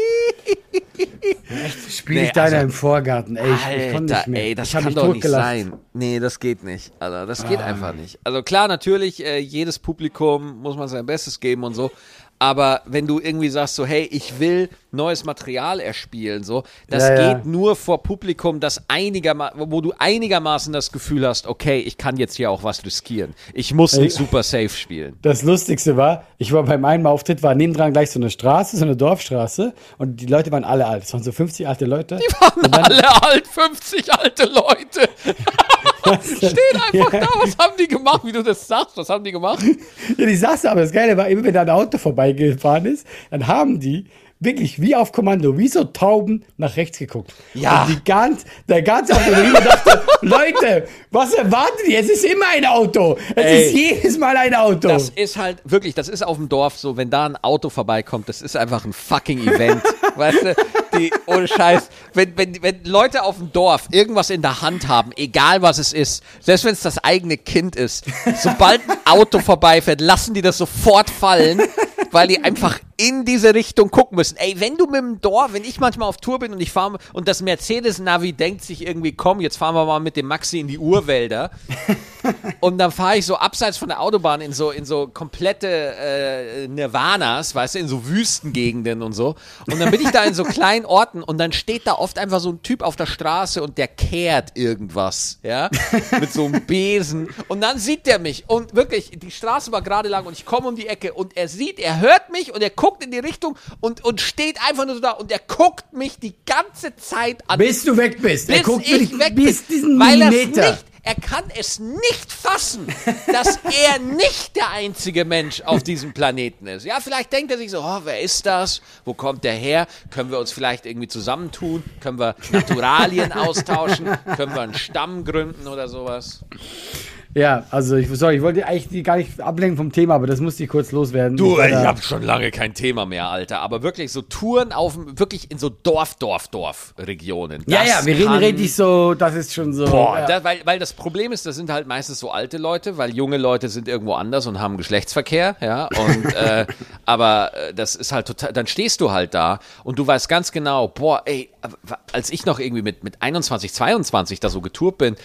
Echt, spiele Nee, ich deiner also- im Vorgarten. Ey, ich, ich konnte nicht mehr. ey, das ich kann mich doch nicht sein. Nee, das geht nicht. Also, das Ah. geht einfach nicht. Also klar, natürlich, äh, jedes Publikum muss man sein Bestes geben und so. Aber wenn du irgendwie sagst so, hey, ich will neues Material erspielen, so, das Ja, ja. geht nur vor Publikum, das einigermaßen, wo du einigermaßen das Gefühl hast, okay, ich kann jetzt hier auch was riskieren. Ich muss Ey. nicht super safe spielen. Das Lustigste war, ich war beim einen Auftritt, war nebendran gleich so eine Straße, so eine Dorfstraße und die Leute waren alle alt. Es waren so 50 alte Leute. waren alle alt, 50 alte Leute. Stehen einfach da, was haben die gemacht, wie du das sagst, was haben die gemacht? Ja, die saßen aber, das Geile war, immer wenn da ein Auto vorbeigefahren ist, dann haben die wirklich wie auf Kommando, wie so Tauben nach rechts geguckt. Ja. Und die ganz, der ganze Auto, und ich dachte, Leute, was erwartet ihr? Es ist immer ein Auto. Es Ey. ist jedes Mal ein Auto. Das ist halt wirklich, das ist auf dem Dorf so, wenn da ein Auto vorbeikommt, das ist einfach ein fucking Event. weißt du, die, ohne Scheiß, wenn, wenn, wenn Leute auf dem Dorf irgendwas in der Hand haben, egal was es ist, selbst wenn es das eigene Kind ist, sobald ein Auto vorbeifährt, lassen die das sofort fallen, weil die einfach in diese Richtung gucken müssen. Ey, wenn du mit dem Dorf, wenn ich manchmal auf Tour bin und ich fahre und das Mercedes-Navi denkt sich irgendwie, komm, jetzt fahren wir mal mit dem Maxi in die Urwälder. Und dann fahre ich so abseits von der Autobahn in so, in so komplette äh, Nirvanas, weißt du, in so Wüstengegenden und so. Und dann bin ich da in so kleinen Orten und dann steht da oft einfach so ein Typ auf der Straße und der kehrt irgendwas, ja, mit so einem Besen. Und dann sieht der mich und wirklich, die Straße war gerade lang und ich komme um die Ecke und er sieht, er hört mich und er guckt in die Richtung und, und steht einfach nur so da und er guckt mich die ganze Zeit an bis du weg bist. er bis guckt ich weg bis bin, diesen weil Millimeter. nicht, er kann es nicht fassen, dass er nicht der einzige Mensch auf diesem Planeten ist. Ja, vielleicht denkt er sich so, oh, wer ist das? Wo kommt der her? Können wir uns vielleicht irgendwie zusammentun? Können wir Naturalien austauschen? Können wir einen Stamm gründen oder sowas? Ja, also ich, sorry, ich wollte eigentlich gar nicht ablenken vom Thema, aber das musste ich kurz loswerden. Ich war da- schon lange kein Thema mehr, Alter. Aber wirklich so Touren auf, wirklich in so Dorf, Dorf, Dorf-Regionen. ja, ja, wir reden richtig so, das ist schon so. Boah, ja. da, weil, weil das Problem ist, das sind halt meistens so alte Leute, weil junge Leute sind irgendwo anders und haben Geschlechtsverkehr, ja. Und äh, aber äh, das ist halt total, dann stehst du halt da und du weißt ganz genau, boah, ey, als ich noch irgendwie mit, mit 21, 22 da so getourt bin,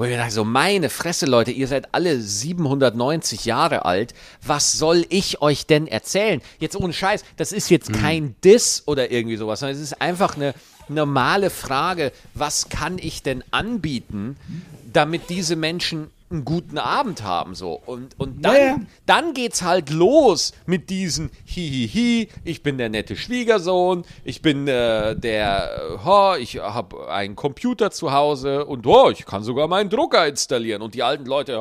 wo ich mir dachte, so meine Fresse, Leute, ihr seid alle 790 Jahre alt. Was soll ich euch denn erzählen? Jetzt ohne Scheiß, das ist jetzt kein Diss oder irgendwie sowas, sondern es ist einfach eine normale Frage, was kann ich denn anbieten, damit diese Menschen einen guten Abend haben so. Und und dann Ja, ja. dann geht's halt los mit diesen hihihi, ich bin der nette Schwiegersohn, ich bin äh, der ho, ich habe einen Computer zu Hause und oh, ich kann sogar meinen Drucker installieren. Und die alten Leute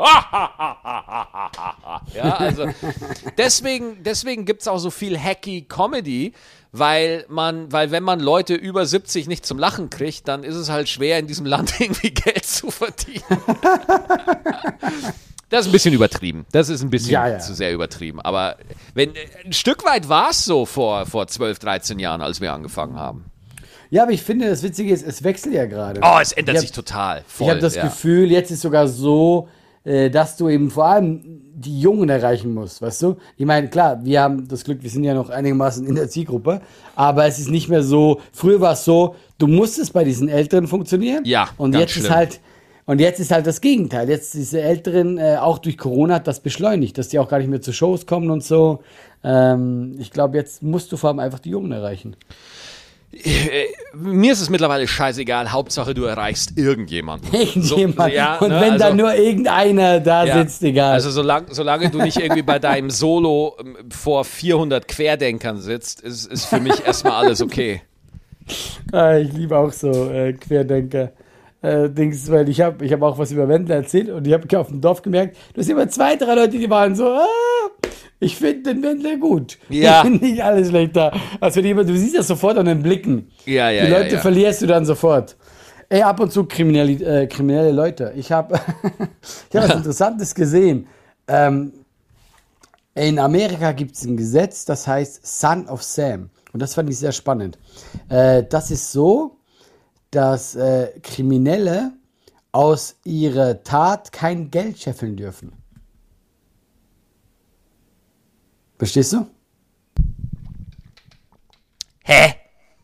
ja, also deswegen deswegen gibt's auch so viel hacky Comedy, weil man, weil wenn man Leute über 70 nicht zum Lachen kriegt, dann ist es halt schwer in diesem Land irgendwie Geld zu verdienen. Das ist ein bisschen übertrieben. Das ist ein bisschen Ja, ja. zu sehr übertrieben. Aber wenn ein Stück weit war es so vor, vor 12, 13 Jahren, als wir angefangen haben. ja, aber ich finde, das Witzige ist, es wechselt ja gerade. Oh, es ändert hab- sich total. Voll, ich habe das ja. Gefühl, jetzt ist sogar so, äh, dass du eben vor allem die Jungen erreichen musst, weißt du? Ich meine, klar, wir haben das Glück, wir sind ja noch einigermaßen in der Zielgruppe, aber es ist nicht mehr so, früher war es so, du musstest bei diesen Älteren funktionieren. Ja, Und jetzt ist schlimm. halt, und jetzt ist halt das Gegenteil. Jetzt diese Älteren, äh, auch durch Corona hat das beschleunigt, dass die auch gar nicht mehr zu Shows kommen und so. Ähm, ich glaube, jetzt musst du vor allem einfach die Jungen erreichen. Mir ist es mittlerweile scheißegal, Hauptsache du erreichst irgendjemanden. Irgendjemand. So, ja, und ne, wenn da also- nur irgendeiner da Ja. sitzt, egal. Also solange, solange du nicht irgendwie bei deinem Solo ähm, vor 400 Querdenkern sitzt, ist, ist für mich erstmal alles okay. Ah, ich liebe auch so äh, Querdenker. Äh, Dings, weil ich habe ich hab auch was über Wendler erzählt und ich habe auf dem Dorf gemerkt, du hast immer zwei, drei Leute, die waren so, ah, ich finde den Wendler gut. Ja. Ich finde nicht alles schlecht da. Also jemand, du siehst das sofort an den Blicken. Ja, ja, Die ja, Leute ja. verlierst du dann sofort. Ey, ab und zu kriminelle, äh, kriminelle Leute. Ich habe ich hab was Interessantes gesehen. Ähm, in Amerika gibt es ein Gesetz, das heißt Son of Sam. Und das fand ich sehr spannend. Äh, das ist so, dass äh, Kriminelle aus ihrer Tat kein Geld scheffeln dürfen. Verstehst du? Hä?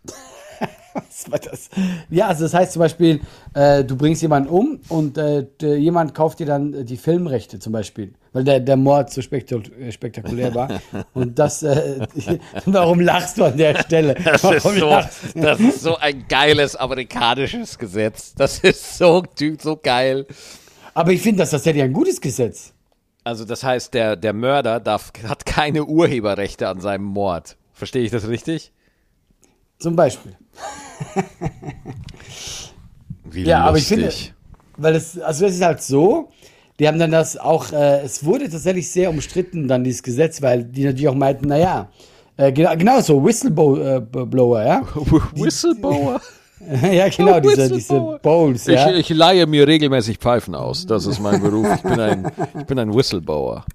Was war das? Ja, also das heißt zum Beispiel, äh, du bringst jemanden um und äh, jemand kauft dir dann äh, die Filmrechte zum Beispiel, weil der, der Mord so äh, spektakulär war. Und das, äh, warum lachst du an der Stelle? Das ist, so, das ist so ein geiles amerikanisches Gesetz. Das ist so, so geil. Aber ich finde, das ist tatsächlich ein gutes Gesetz. Also das heißt, der, der Mörder darf, hat keine Urheberrechte an seinem Mord. Verstehe ich das richtig? Zum Beispiel. Wie Ja, aber ich lustig. finde, weil das, also das ist halt so, die haben dann das auch, äh, es wurde tatsächlich sehr umstritten, dann dieses Gesetz, weil die natürlich auch meinten, naja, äh, genau, genau so, Whistleblower, ja? Whistleblower. Ja, genau, diese, diese Whistleblower. Bowls, ja. Ich, ich leihe mir regelmäßig Pfeifen aus. Das ist mein Beruf. Ich bin ein, ich bin ein Whistleblower.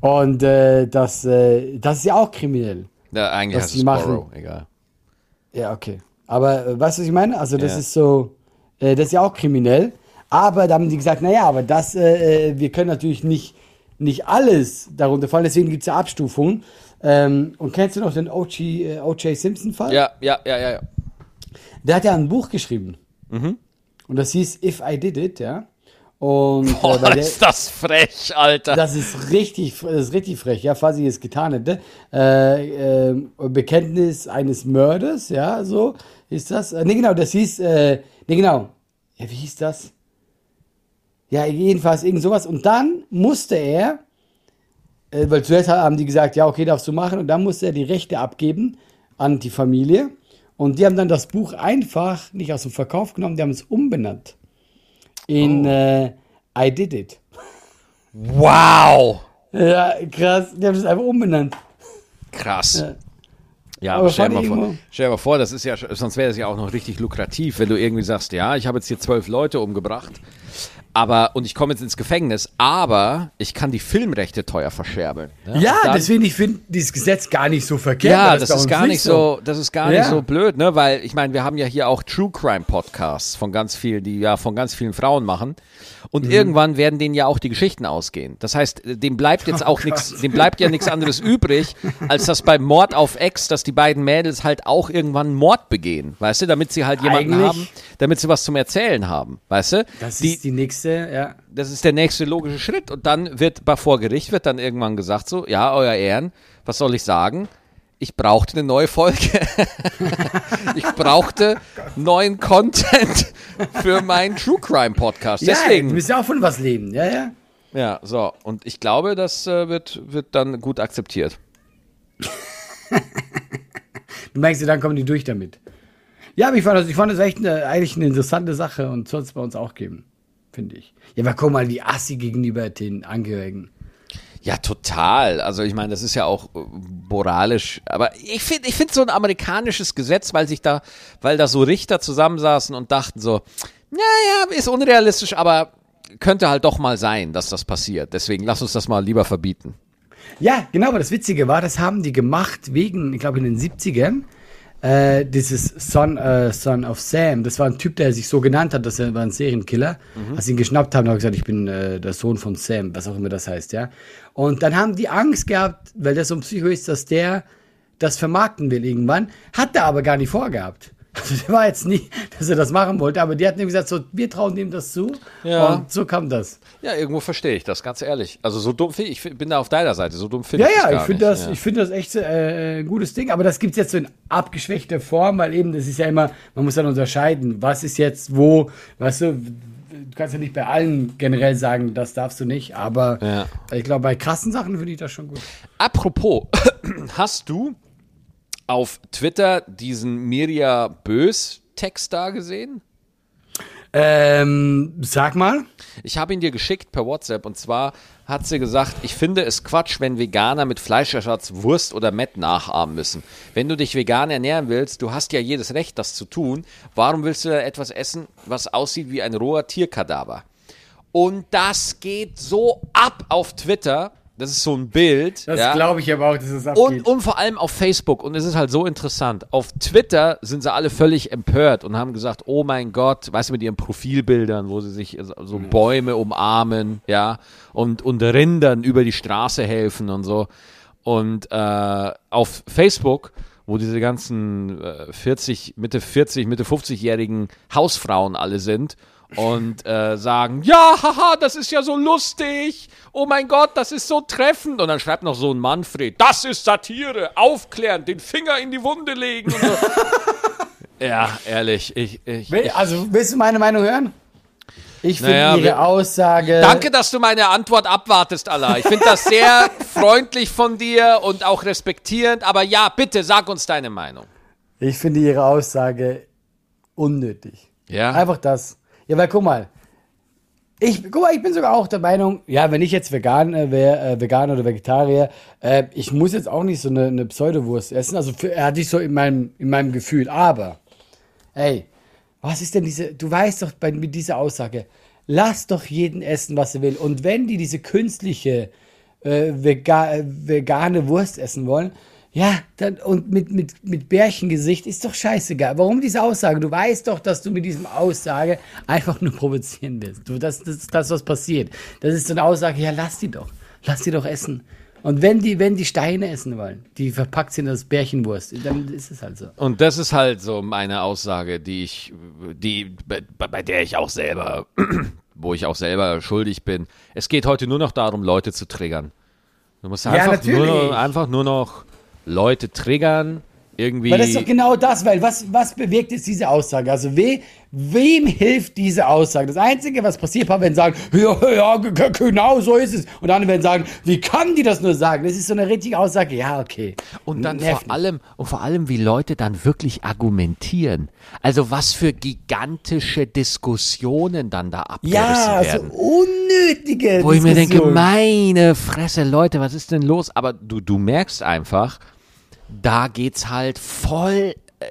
Und äh, das, äh, das ist ja auch kriminell. Ja, eigentlich heißt es machen. Borrow. Egal. Ja, okay. Aber äh, weißt du, was ich meine? Also das Ja. ist so, äh, das ist ja auch kriminell. Aber da haben die gesagt, naja, aber das, äh, äh, wir können natürlich nicht, nicht alles darunter fallen, deswegen gibt es ja Abstufungen. Ähm, und kennst du noch den O.J. Äh, O.J. Simpson-Fall? Ja, ja, ja, ja. ja. Der hat ja ein Buch geschrieben. Mhm. Und das hieß If I Did It, ja. Und äh, Boah, weil der, ist das frech, Alter. Das ist richtig, das ist richtig frech, ja, falls ich es getan hätte. Äh, äh, Bekenntnis eines Mörders, ja, so ist das. Äh, nee, genau, das hieß, äh, nee, genau. Ja, wie hieß das? Ja, jedenfalls irgend sowas. Und dann musste er, äh, weil zuerst haben die gesagt, ja, okay, darfst du machen. Und dann musste er die Rechte abgeben an die Familie. Und die haben dann das Buch einfach nicht aus dem Verkauf genommen, die haben es umbenannt. In äh, I Did It. Wow. Ja, krass. Die haben es einfach umbenannt. Krass. Ja. Ja, Aber stell, dir mal vor, stell dir mal vor, das ist ja, sonst wäre es ja auch noch richtig lukrativ, wenn du irgendwie sagst, ja, ich habe jetzt hier zwölf Leute umgebracht, aber, und ich komme jetzt ins Gefängnis, aber ich kann die Filmrechte teuer verscherbeln. Ja, Und dann- deswegen, ich finde dieses Gesetz gar nicht so verkehrt. Ja, das bei ist gar nicht so, das ist gar Ja. nicht so blöd, ne? Weil ich meine, wir haben ja hier auch True Crime Podcasts von ganz vielen, die ja von ganz vielen Frauen machen. Und Mhm. irgendwann werden denen ja auch die Geschichten ausgehen. Das heißt, dem bleibt jetzt Oh auch nichts, dem bleibt ja nichts anderes übrig, als dass beim Mord auf Ex, dass die beiden Mädels halt auch irgendwann Mord begehen, weißt du, damit sie halt jemanden Eigentlich- haben, damit sie was zum Erzählen haben, weißt du? Das die, ist die nächste, ja. das ist der nächste logische Schritt. Und dann wird vor Gericht wird dann irgendwann gesagt so, ja, euer Ehren, was soll ich sagen? Ich brauchte eine neue Folge. ich brauchte neuen Content für meinen True Crime Podcast. Ja, du musst ja auch von was leben, ja, ja. Ja, so. Und ich glaube, das äh, wird, wird dann gut akzeptiert. Du merkst, dann kommen die durch damit. Ja, aber ich fand das, ich fand das echt eine, eigentlich eine interessante Sache und soll es bei uns auch geben, finde ich. Ja, aber guck mal, die Assi gegenüber den Angehörigen. Ja, total. Also ich meine, das ist ja auch äh, moralisch. Aber ich finde, ich finde so ein amerikanisches Gesetz, weil sich da, weil da so Richter zusammensaßen und dachten so, naja, ist unrealistisch, aber könnte halt doch mal sein, dass das passiert. Deswegen lass uns das mal lieber verbieten. Ja, genau, aber das Witzige war, das haben die gemacht wegen, ich glaube in den 70ern, äh, dieses Son, äh, Son of Sam, das war ein Typ, der sich so genannt hat, dass er war ein Serienkiller. Als sie ihn geschnappt haben, hat er gesagt, ich bin äh, der Sohn von Sam, was auch immer das heißt, ja. Und dann haben die Angst gehabt, weil der so ein Psycho ist, dass der das vermarkten will irgendwann. Hat er aber gar nicht vorgehabt. Also der war jetzt nicht, dass er das machen wollte, aber die hatten ihm gesagt, so, wir trauen dem das zu. Ja. Und so kam das. Ja, irgendwo verstehe ich das, ganz ehrlich. Also so dumm finde ich, ich bin da auf deiner Seite, so dumm finde Ja, ich das ja, gar ich finde nicht. das, ja. ich finde das echt äh, ein gutes Ding, aber das gibt's jetzt so in abgeschwächter Form, weil eben, das ist ja immer, man muss dann unterscheiden, was ist jetzt wo, weißt du, du kannst ja nicht bei allen generell sagen, das darfst du nicht, aber Ja. ich glaube, bei krassen Sachen finde ich das schon gut. Apropos, hast du auf Twitter diesen Mirja Bös Text da gesehen? Ähm, sag mal. Ich habe ihn dir geschickt per WhatsApp und zwar hat sie gesagt, ich finde es Quatsch, wenn Veganer mit Fleischersatz Wurst oder Mett nachahmen müssen. Wenn du dich vegan ernähren willst, du hast ja jedes Recht, das zu tun. Warum willst du da etwas essen, was aussieht wie ein roher Tierkadaver? Und das geht so ab auf Twitter. Das ist so ein Bild. Das ja. glaube ich aber auch, dass es abgeht. Und, und vor allem auf Facebook. Und es ist halt so interessant. Auf Twitter sind sie alle völlig empört und haben gesagt, oh mein Gott, weißt du, mit ihren Profilbildern, wo sie sich so Bäume umarmen, ja, und, und Rindern über die Straße helfen und so. Und äh, auf Facebook, wo diese ganzen äh, 40, Mitte 40, Mitte 50-jährigen Hausfrauen alle sind und äh, sagen, ja, haha, das ist ja so lustig. Oh mein Gott, das ist so treffend. Und dann schreibt noch so ein Manfred, das ist Satire, aufklären, den Finger in die Wunde legen. So. ja, ehrlich, ich, ich, Will- Also, willst du meine Meinung hören? Ich finde Naja, ihre Aussage. Danke, dass du meine Antwort abwartest, Allah. Ich finde das sehr freundlich von dir und auch respektierend. Aber ja, bitte sag uns deine Meinung. Ich finde ihre Aussage unnötig. Ja. Einfach das. Ja, weil guck mal. Ich, guck mal, ich bin sogar auch der Meinung, ja, wenn ich jetzt vegan äh, wäre, äh, vegan oder Vegetarier, äh, ich muss jetzt auch nicht so eine, eine Pseudowurst essen. Also für, hatte ich so in meinem, in meinem Gefühl. Aber, ey, was ist denn diese, du weißt doch bei, mit dieser Aussage, lass doch jeden essen, was er will. Und wenn die diese künstliche äh, vega, äh, vegane Wurst essen wollen, ja, dann, und mit, mit, mit Bärchengesicht ist doch scheißegal. Warum diese Aussage? Du weißt doch, dass du mit diesem Aussage einfach nur provozieren willst. Du, das, das, das, was passiert. Das ist so eine Aussage, ja, lass die doch. Lass die doch essen. Und wenn die, wenn die Steine essen wollen, die verpackt sind als Bärchenwurst, dann ist es halt so. Und das ist halt so meine Aussage, die ich, die, bei, bei der ich auch selber, wo ich auch selber schuldig bin. Es geht heute nur noch darum, Leute zu triggern. Du musst einfach, nur, natürlich. noch- einfach nur noch Leute triggern, irgendwie. Aber das ist doch genau das, weil was, was bewirkt jetzt diese Aussage? Also we, wem hilft diese Aussage? Das Einzige, was passiert, wenn sagen, ja, ja, genau so ist es. Und andere werden sagen, wie kann die das nur sagen? Das ist so eine richtige Aussage. Ja, okay. Und dann Nervt vor allem, und vor allem, wie Leute dann wirklich argumentieren. Also was für gigantische Diskussionen dann da abgerissen Ja, so werden. unnötige Wo ich mir denke, meine Fresse, Leute, was ist denn los? Aber du, du merkst einfach, da geht's halt voll, äh,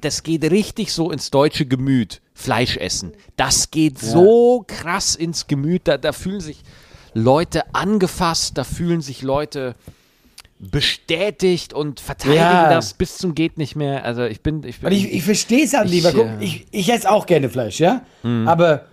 das geht richtig so ins deutsche Gemüt, Fleisch essen. Das geht so krass ins Gemüt, da, da fühlen sich Leute angefasst, da fühlen sich Leute bestätigt und verteidigen Ja. das bis zum geht nicht mehr. Also ich bin, ich bin, ich, ich verstehe es halt Ich, lieber. Guck, äh, ich, ich esse auch gerne Fleisch, ja? Aber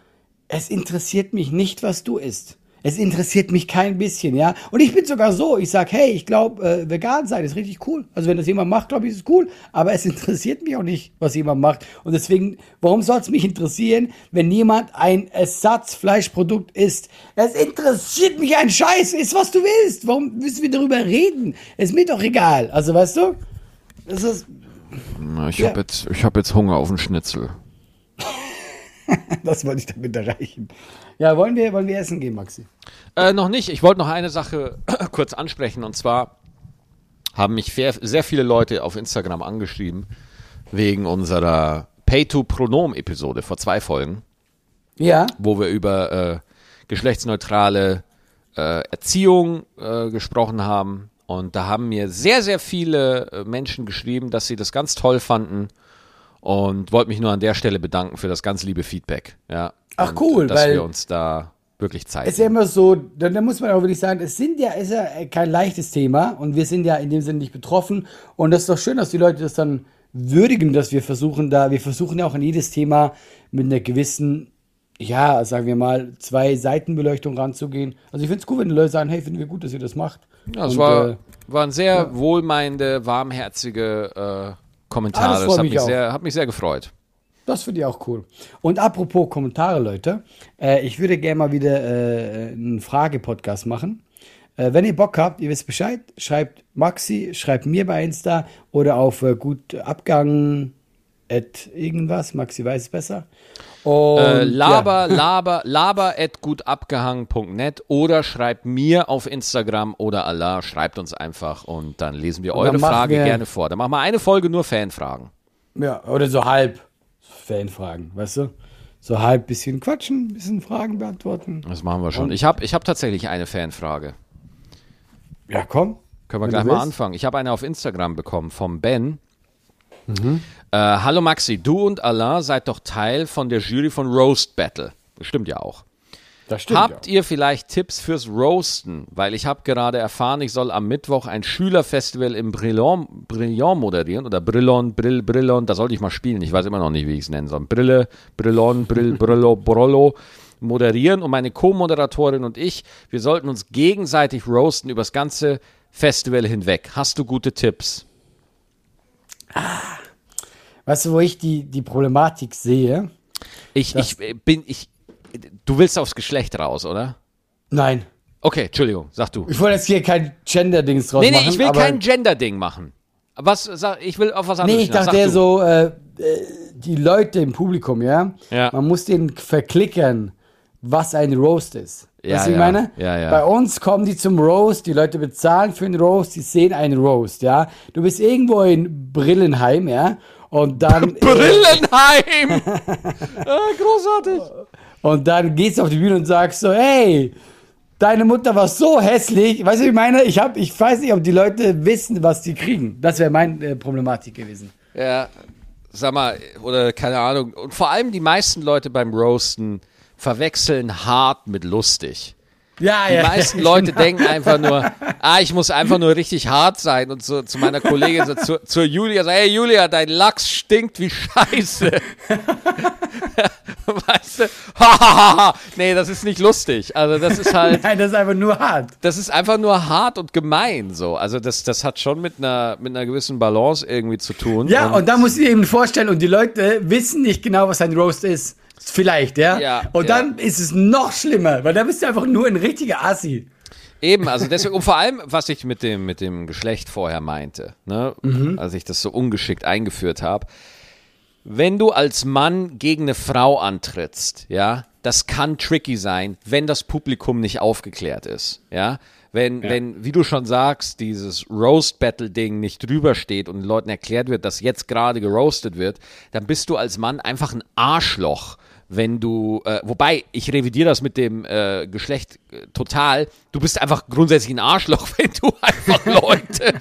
es interessiert mich nicht, was du isst. Es interessiert mich kein bisschen, ja. Und ich bin sogar so, ich sag, hey, ich glaube, äh, vegan sein ist richtig cool. Also wenn das jemand macht, glaube ich, ist es cool. Aber es interessiert mich auch nicht, was jemand macht. Und deswegen, warum soll es mich interessieren, wenn jemand ein Ersatzfleischprodukt isst? Es interessiert mich ein Scheiß, ist was du willst. Warum müssen wir darüber reden? Ist mir doch egal. Also weißt du? Das ist, ich ja. habe jetzt, ich hab jetzt Hunger auf einen Schnitzel. Das wollte ich damit erreichen. Ja, wollen wir, wollen wir essen gehen, Maxi? Äh, noch nicht. Ich wollte noch eine Sache kurz ansprechen. Und zwar haben mich sehr, viele Leute auf Instagram angeschrieben wegen unserer Pay-to-Pronom-Episode vor zwei Folgen, Ja. wo wir über äh, geschlechtsneutrale äh, Erziehung äh, gesprochen haben. Und da haben mir sehr, sehr viele äh, Menschen geschrieben, dass sie das ganz toll fanden und wollte mich nur an der Stelle bedanken für das ganz liebe Feedback. Ja. Ach, und, cool, dass weil- wir uns da wirklich Zeit Es ist ja immer so, da, da muss man auch wirklich sagen, es sind ja, ist ja kein leichtes Thema und wir sind ja in dem Sinne nicht betroffen. Und das ist doch schön, dass die Leute das dann würdigen, dass wir versuchen da, wir versuchen ja auch an jedes Thema mit einer gewissen, ja, sagen wir mal, zwei Seitenbeleuchtung ranzugehen. Also ich finde es cool, wenn die Leute sagen, hey, finden wir gut, dass ihr das macht. Ja, es Und, war, äh, waren sehr wohlmeinende, warmherzige äh, Kommentare. Ah, das das freut hat mich mich, auch. sehr, hat mich sehr gefreut. Das finde ich auch cool. Und apropos Kommentare, Leute, äh, ich würde gerne mal wieder äh, einen Frage-Podcast machen. Äh, wenn ihr Bock habt, ihr wisst Bescheid, schreibt Maxi, schreibt mir bei Insta oder auf äh, gut Abgang at irgendwas. Maxi weiß es besser. Und, Äh, laber, ja. laber, laber at gutabgehangen.net oder schreibt mir auf Instagram oder Allah, schreibt uns einfach und dann lesen wir eure Frage wir- gerne vor. Dann machen wir eine Folge nur Fanfragen. Ja, oder so halb Fanfragen, weißt du? So halb bisschen quatschen, bisschen Fragen beantworten. Das machen wir schon. Und- Ich habe ich hab tatsächlich eine Fanfrage. Ja, komm. Können wir gleich mal willst. anfangen. Ich habe eine auf Instagram bekommen vom Ben. Mhm. Äh, Hallo Maxi, du und Alain seid doch Teil von der Jury von Roast Battle. Das stimmt ja auch. Das stimmt. Habt ihr vielleicht Tipps fürs Roasten? Weil ich habe gerade erfahren, ich soll am Mittwoch ein Schülerfestival im Brillant, Brillant moderieren oder Brillon, Brill, Brillon, da sollte ich mal spielen. Ich weiß immer noch nicht, wie ich es nennen soll. Brille, Brillon, Brill, Brillo, Brollo moderieren und meine Co-Moderatorin und ich, wir sollten uns gegenseitig roasten übers ganze Festival hinweg. Hast du gute Tipps? Weißt du, wo ich die, die Problematik sehe? Ich, ich äh, bin, ich, du willst aufs Geschlecht raus, oder? Nein. Okay, Entschuldigung, sag du. Ich wollte jetzt hier kein Gender-Dings draus Nee, nee, machen. ich will kein Gender-Ding machen. Was, sag, ich will auf was anderes Nee, ich dachte eher so, äh, äh, die Leute im Publikum, ja? Ja. Man muss denen verklickern, was ein Roast ist. Ja, weißt du, wie ja. ich meine? Ja, ja. Bei uns kommen die zum Roast, die Leute bezahlen für einen Roast, die sehen einen Roast, ja? Du bist irgendwo in Brillenheim, ja? Und dann. äh, Brillenheim! ah, großartig. Und dann gehst du auf die Bühne und sagst so, hey, deine Mutter war so hässlich. Weißt du, wie ich meine? Ich, hab, ich weiß nicht, ob die Leute wissen, was sie kriegen. Das wäre meine äh, Problematik gewesen. Ja, sag mal, oder keine Ahnung. Und vor allem die meisten Leute beim Roasten verwechseln hart mit lustig. Ja, Die meisten Leute denken einfach nur, ah, ich muss einfach nur richtig hart sein und so zu meiner Kollegin, so zu, zur Julia, so, hey Julia, dein Lachs stinkt wie Scheiße. weißt du? Nee, das ist nicht lustig. Also das ist halt, Nein, das ist einfach nur hart. das ist einfach nur hart und gemein so. Also das, das hat schon mit einer, mit einer gewissen Balance irgendwie zu tun. Ja, und, da musst du dir eben vorstellen, und die Leute wissen nicht genau, was ein Roast ist. Vielleicht, ja? Ja, und ja. dann ist es noch schlimmer, weil da bist du einfach nur ein richtiger Assi. Eben, also deswegen, und vor allem, was ich mit dem, mit dem Geschlecht vorher meinte, ne, als ich das so ungeschickt eingeführt habe, wenn du als Mann gegen eine Frau antrittst, ja, das kann tricky sein, wenn das Publikum nicht aufgeklärt ist, ja. Wenn, wenn, wie du schon sagst, dieses Roast-Battle-Ding nicht drüber steht und den Leuten erklärt wird, dass jetzt gerade geroastet wird, dann bist du als Mann einfach ein Arschloch wenn du, äh, wobei ich revidiere das mit dem äh, Geschlecht äh, total, du bist einfach grundsätzlich ein Arschloch, wenn du einfach Leute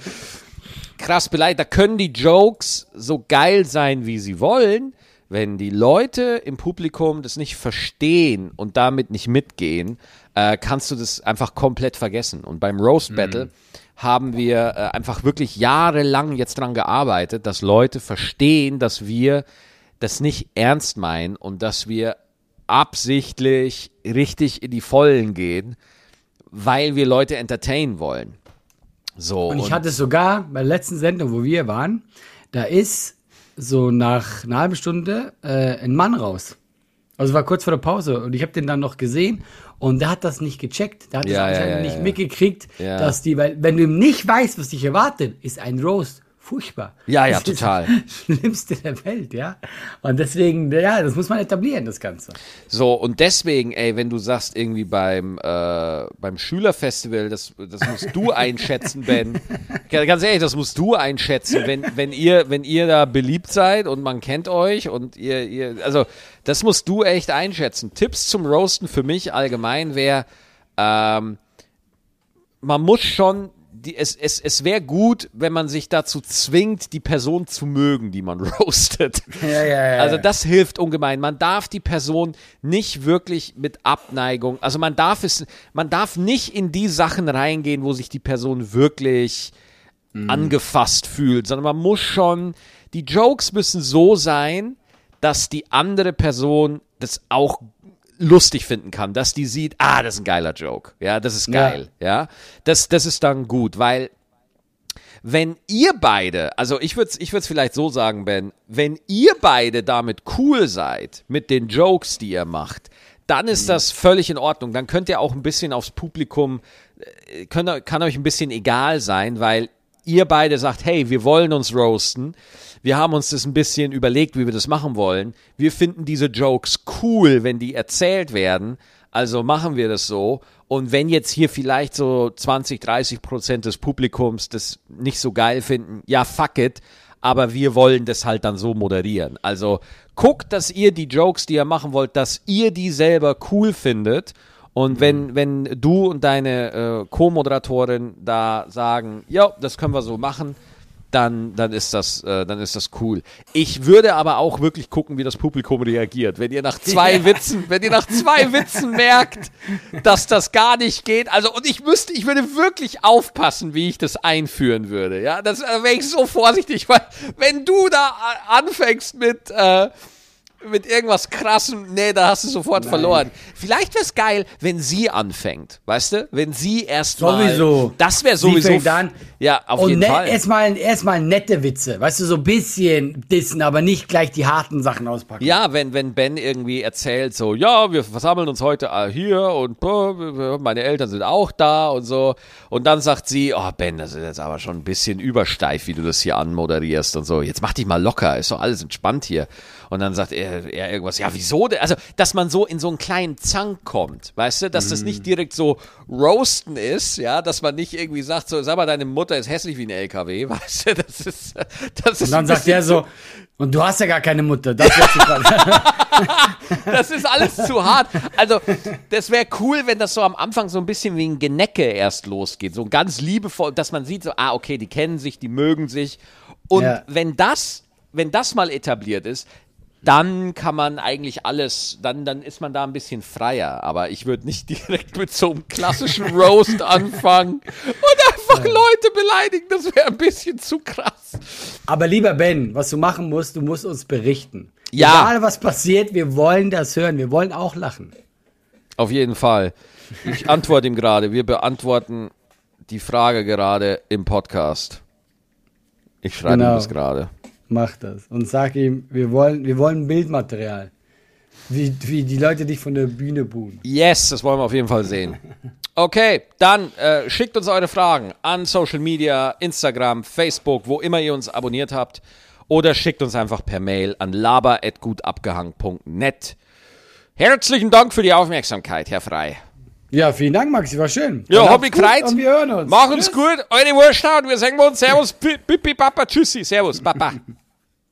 krass beleidigt. Da können die Jokes so geil sein, wie sie wollen. Wenn die Leute im Publikum das nicht verstehen und damit nicht mitgehen, äh, kannst du das einfach komplett vergessen. Und beim Roast Battle haben wir äh, einfach wirklich jahrelang jetzt dran gearbeitet, dass Leute verstehen, dass wir das nicht ernst meinen und dass wir absichtlich richtig in die Vollen gehen, weil wir Leute entertainen wollen. So. Und ich hatte es sogar bei der letzten Sendung, wo wir waren, da ist so nach einer halben Stunde äh, ein Mann raus. Also war kurz vor der Pause und ich habe den dann noch gesehen und der hat das nicht gecheckt. Der hat Ja, das ja, ja, nicht mitgekriegt, dass die, weil wenn du nicht weißt, was dich erwartet, ist ein Roast furchtbar. Ja, ja, das total. Ist das Schlimmste der Welt, ja. Und deswegen, ja, das muss man etablieren, das Ganze. So, und deswegen, ey, wenn du sagst, irgendwie beim, äh, beim Schülerfestival, das, das musst du einschätzen, Ben. Ganz ehrlich, das musst du einschätzen, wenn, wenn ihr, wenn ihr da beliebt seid und man kennt euch und ihr, ihr, also, das musst du echt einschätzen. Tipps zum Roasten für mich allgemein wäre, ähm, man muss schon, die, es, es, es wäre gut, wenn man sich dazu zwingt, die Person zu mögen, die man roastet. Ja, ja, ja. Also das hilft ungemein. Man darf die Person nicht wirklich mit Abneigung, also man darf es, man darf nicht in die Sachen reingehen, wo sich die Person wirklich angefasst fühlt, sondern man muss schon, die Jokes müssen so sein, dass die andere Person das auch lustig finden kann, dass die sieht, ah, das ist ein geiler Joke, ja, das ist geil, ja, ja? Das, das ist dann gut, weil wenn ihr beide, also ich würde es ich würd's vielleicht so sagen, Ben, wenn ihr beide damit cool seid, mit den Jokes, die ihr macht, dann ist das völlig in Ordnung. Dann könnt ihr auch ein bisschen aufs Publikum, äh, könnt, kann euch ein bisschen egal sein, weil ihr beide sagt, hey, wir wollen uns roasten. Wir haben uns das ein bisschen überlegt, wie wir das machen wollen. Wir finden diese Jokes cool, wenn die erzählt werden. Also machen wir das so. Und wenn jetzt hier vielleicht so 20, 30 Prozent des Publikums das nicht so geil finden, ja, fuck it. Aber wir wollen das halt dann so moderieren. Also guckt, dass ihr die Jokes, die ihr machen wollt, dass ihr die selber cool findet. Und wenn, wenn du und deine äh, Co-Moderatorin da sagen, ja, das können wir so machen, dann, dann, ist das, äh, dann ist das cool. Ich würde aber auch wirklich gucken, wie das Publikum reagiert. Wenn ihr nach zwei Witzen, wenn ihr nach zwei Witzen merkt, dass das gar nicht geht, also und ich müsste, ich würde wirklich aufpassen, wie ich das einführen würde. Ja, das wäre ich so vorsichtig, weil wenn du da anfängst mit äh, mit irgendwas krassem, nee, da hast du sofort verloren. Vielleicht wäre es geil, wenn sie anfängt, weißt du? Wenn sie erst Sowieso. Mal, das wäre Sie sowieso. fängt an. Ja, auf und jeden ne, Fall. erstmal erstmal nette Witze, weißt du, so ein bisschen dissen, aber nicht gleich die harten Sachen auspacken. Ja, wenn, wenn Ben irgendwie erzählt, so, ja, wir versammeln uns heute äh, hier und meine Eltern sind auch da und so. Und dann sagt sie, oh Ben, das ist jetzt aber schon ein bisschen übersteif, wie du das hier anmoderierst und so. Jetzt mach dich mal locker, ist doch alles entspannt hier. Und dann sagt er, er irgendwas, ja, wieso? denn? Also, dass man so in so einen kleinen Zank kommt, weißt du, dass das nicht direkt so roasten ist, ja, dass man nicht irgendwie sagt, so, sag mal, deine Mutter ist hässlich wie ein LKW, weißt du, das ist, das ist Und dann sagt er so, und du hast ja gar keine Mutter. Das. Das ist alles zu hart. Also, das wäre cool, wenn das so am Anfang so ein bisschen wie ein Genecke erst losgeht. So ganz liebevoll, dass man sieht, so, ah, okay, die kennen sich, die mögen sich. Und Ja. wenn das, wenn das mal etabliert ist, dann kann man eigentlich alles, dann, dann ist man da ein bisschen freier. Aber ich würde nicht direkt mit so einem klassischen Roast anfangen und einfach Leute beleidigen. Das wäre ein bisschen zu krass. Aber lieber Ben, was du machen musst, du musst uns berichten. Ja. Egal was passiert, wir wollen das hören. Wir wollen auch lachen. Auf jeden Fall. Ich antworte ihm gerade. Wir beantworten die Frage gerade im Podcast. Ich schreibe ihm Genau. das gerade. Mach das. Und sag ihm, wir wollen, wir wollen Bildmaterial. Wie, wie die Leute dich von der Bühne buhen. Yes, das wollen wir auf jeden Fall sehen. Okay, dann äh, schickt uns eure Fragen an Social Media, Instagram, Facebook, wo immer ihr uns abonniert habt. Oder schickt uns einfach per Mail an laber.gutabgehangen.net. Herzlichen Dank für die Aufmerksamkeit, Herr Frei. Ja, vielen Dank, Maxi, war schön. Ja, hab mich gefreut. Und wir hören uns. Mach uns Tschüss. gut, eure Wurst und wir sagen uns Servus, Pipi, Papa, Tschüssi, Servus, Papa.